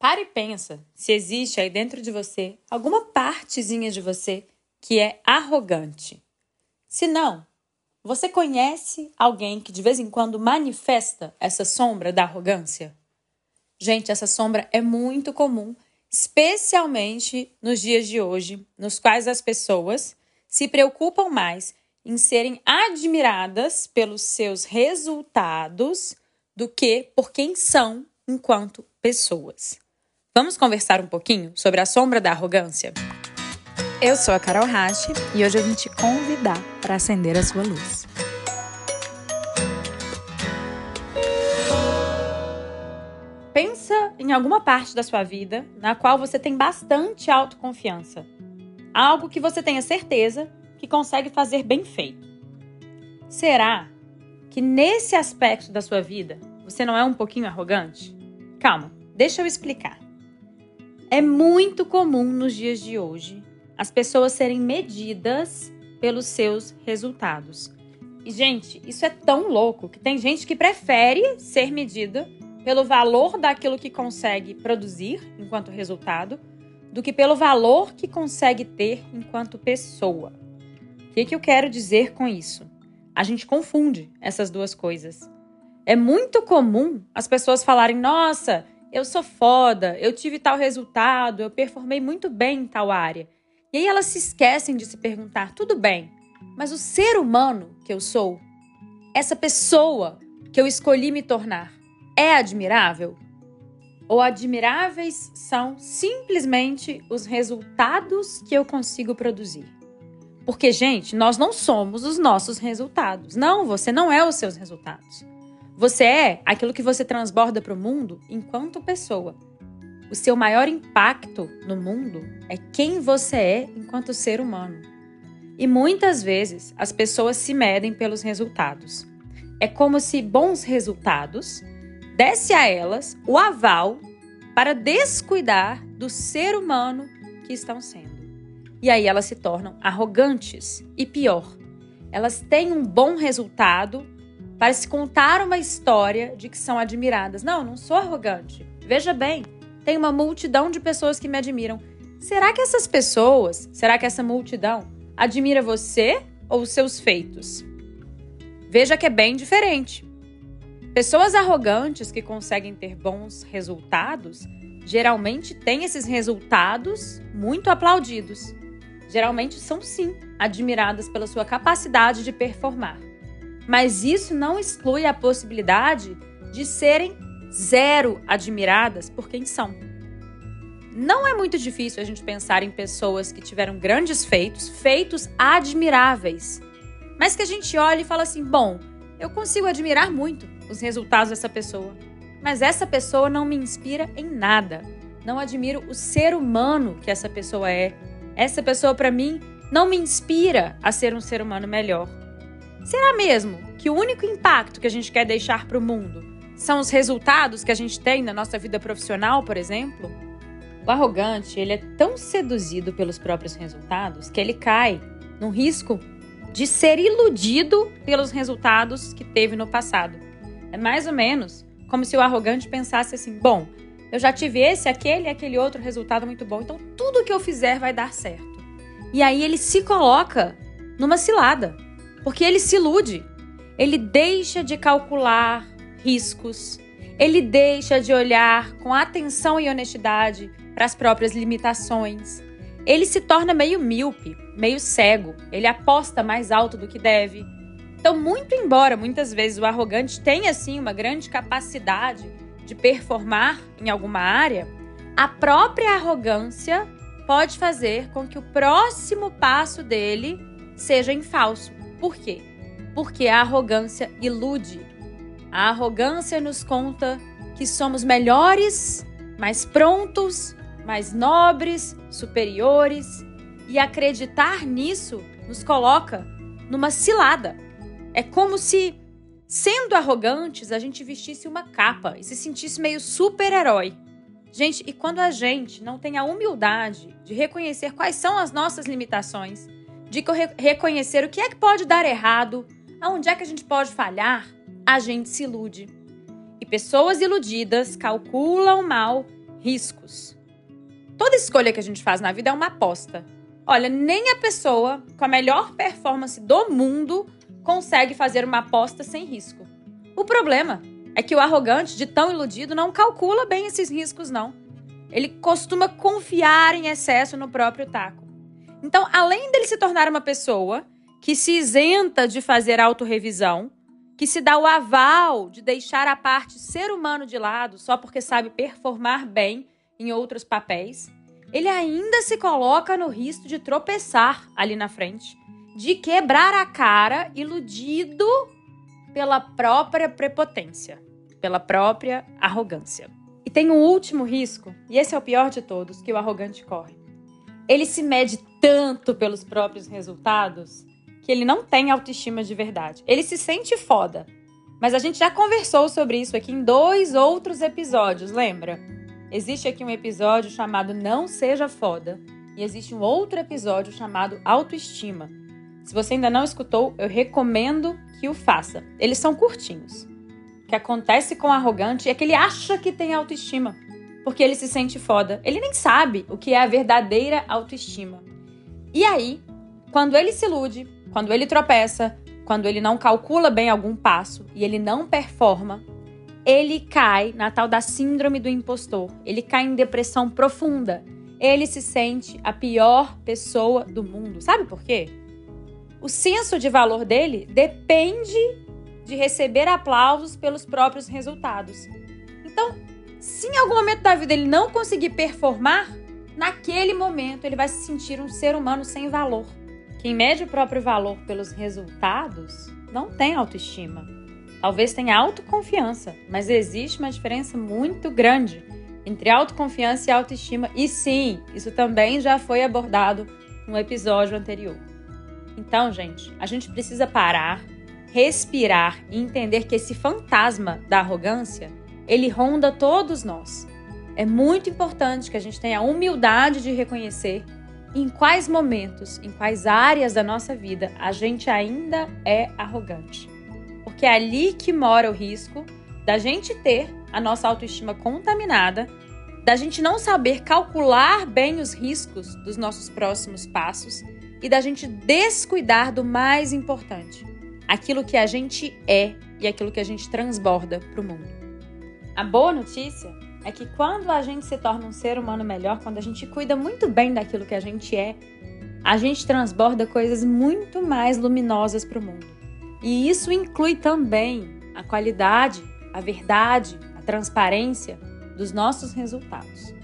Pare e pensa se existe aí dentro de você alguma partezinha de você que é arrogante. Se não, você conhece alguém que de vez em quando manifesta essa sombra da arrogância? Gente, essa sombra é muito comum, especialmente nos dias de hoje, nos quais as pessoas se preocupam mais em serem admiradas pelos seus resultados do que por quem são enquanto pessoas. Vamos conversar um pouquinho sobre a sombra da arrogância? Eu sou a Carol Rache e hoje eu vim te convidar para acender a sua luz. Pensa em alguma parte da sua vida na qual você tem bastante autoconfiança. Algo que você tenha certeza que consegue fazer bem feito. Será que nesse aspecto da sua vida você não é um pouquinho arrogante? Calma, deixa eu explicar. É muito comum nos dias de hoje as pessoas serem medidas pelos seus resultados. E, gente, isso é tão louco que tem gente que prefere ser medida pelo valor daquilo que consegue produzir enquanto resultado do que pelo valor que consegue ter enquanto pessoa. O que, que eu quero dizer com isso? A gente confunde essas duas coisas. É muito comum as pessoas falarem: nossa, eu sou foda, eu tive tal resultado, eu performei muito bem em tal área. E aí elas se esquecem de se perguntar: tudo bem, mas o ser humano que eu sou, essa pessoa que eu escolhi me tornar, é admirável? Ou admiráveis são simplesmente os resultados que eu consigo produzir? Porque, gente, nós não somos os nossos resultados. Não, você não é os seus resultados. Você é aquilo que você transborda para o mundo enquanto pessoa. O seu maior impacto no mundo é quem você é enquanto ser humano. E muitas vezes as pessoas se medem pelos resultados. É como se bons resultados desse a elas o aval para descuidar do ser humano que estão sendo. E aí elas se tornam arrogantes e pior, elas têm um bom resultado para se contar uma história de que são admiradas. Não, não sou arrogante. Veja bem, tem uma multidão de pessoas que me admiram. Será que essas pessoas, será que essa multidão admira você ou seus feitos? Veja que é bem diferente. Pessoas arrogantes que conseguem ter bons resultados geralmente têm esses resultados muito aplaudidos. Geralmente são sim admiradas pela sua capacidade de performar. Mas isso não exclui a possibilidade de serem zero admiradas por quem são. Não é muito difícil a gente pensar em pessoas que tiveram grandes feitos, feitos admiráveis, mas que a gente olha e fala assim: bom, eu consigo admirar muito os resultados dessa pessoa, mas essa pessoa não me inspira em nada. Não admiro o ser humano que essa pessoa é. Essa pessoa, para mim, não me inspira a ser um ser humano melhor. Será mesmo que o único impacto que a gente quer deixar para o mundo são os resultados que a gente tem na nossa vida profissional, por exemplo? O arrogante, ele é tão seduzido pelos próprios resultados que ele cai no risco de ser iludido pelos resultados que teve no passado. É mais ou menos como se o arrogante pensasse assim: bom, eu já tive esse, aquele e aquele outro resultado muito bom, então tudo que eu fizer vai dar certo. E aí ele se coloca numa cilada. Porque ele se ilude. Ele deixa de calcular riscos. Ele deixa de olhar com atenção e honestidade para as próprias limitações. Ele se torna meio míope, meio cego. Ele aposta mais alto do que deve. Então, muito embora muitas vezes o arrogante tenha assim uma grande capacidade de performar em alguma área, a própria arrogância pode fazer com que o próximo passo dele seja em falso. Por quê? Porque a arrogância ilude. A arrogância nos conta que somos melhores, mais prontos, mais nobres, superiores, e acreditar nisso nos coloca numa cilada. É como se, sendo arrogantes, a gente vestisse uma capa e se sentisse meio super-herói. Gente, e quando a gente não tem a humildade de reconhecer quais são as nossas limitações, de reconhecer o que é que pode dar errado, aonde é que a gente pode falhar, a gente se ilude. E pessoas iludidas calculam mal riscos. Toda escolha que a gente faz na vida é uma aposta. Olha, nem a pessoa com a melhor performance do mundo consegue fazer uma aposta sem risco. O problema é que o arrogante, de tão iludido, não calcula bem esses riscos, não. Ele costuma confiar em excesso no próprio taco. Então, além dele se tornar uma pessoa que se isenta de fazer autorrevisão, que se dá o aval de deixar a parte ser humano de lado só porque sabe performar bem em outros papéis, ele ainda se coloca no risco de tropeçar ali na frente, de quebrar a cara iludido pela própria prepotência, pela própria arrogância. E tem um último risco, e esse é o pior de todos, que o arrogante corre. Ele se mede tanto pelos próprios resultados que ele não tem autoestima de verdade. Ele se sente foda. Mas a gente já conversou sobre isso aqui em dois outros episódios, lembra? Existe aqui um episódio chamado Não Seja Foda e existe um outro episódio chamado Autoestima. Se você ainda não escutou, eu recomendo que o faça. Eles são curtinhos. O que acontece com o arrogante é que ele acha que tem autoestima, porque ele se sente foda. Ele nem sabe o que é a verdadeira autoestima. E aí, quando ele se ilude, quando ele tropeça, quando ele não calcula bem algum passo e ele não performa, ele cai na tal da síndrome do impostor. Ele cai em depressão profunda. Ele se sente a pior pessoa do mundo. Sabe por quê? O senso de valor dele depende de receber aplausos pelos próprios resultados. Então, se em algum momento da vida ele não conseguir performar, naquele momento ele vai se sentir um ser humano sem valor. Quem mede o próprio valor pelos resultados não tem autoestima. Talvez tenha autoconfiança, mas existe uma diferença muito grande entre autoconfiança e autoestima. E sim, isso também já foi abordado no episódio anterior. Então, gente, a gente precisa parar, respirar e entender que esse fantasma da arrogância, ele ronda todos nós. É muito importante que a gente tenha a humildade de reconhecer em quais momentos, em quais áreas da nossa vida a gente ainda é arrogante. Porque é ali que mora o risco da gente ter a nossa autoestima contaminada, da gente não saber calcular bem os riscos dos nossos próximos passos e da gente descuidar do mais importante, aquilo que a gente é e aquilo que a gente transborda para o mundo. A boa notícia é que quando a gente se torna um ser humano melhor, quando a gente cuida muito bem daquilo que a gente é, a gente transborda coisas muito mais luminosas para o mundo. E isso inclui também a qualidade, a verdade, a transparência dos nossos resultados.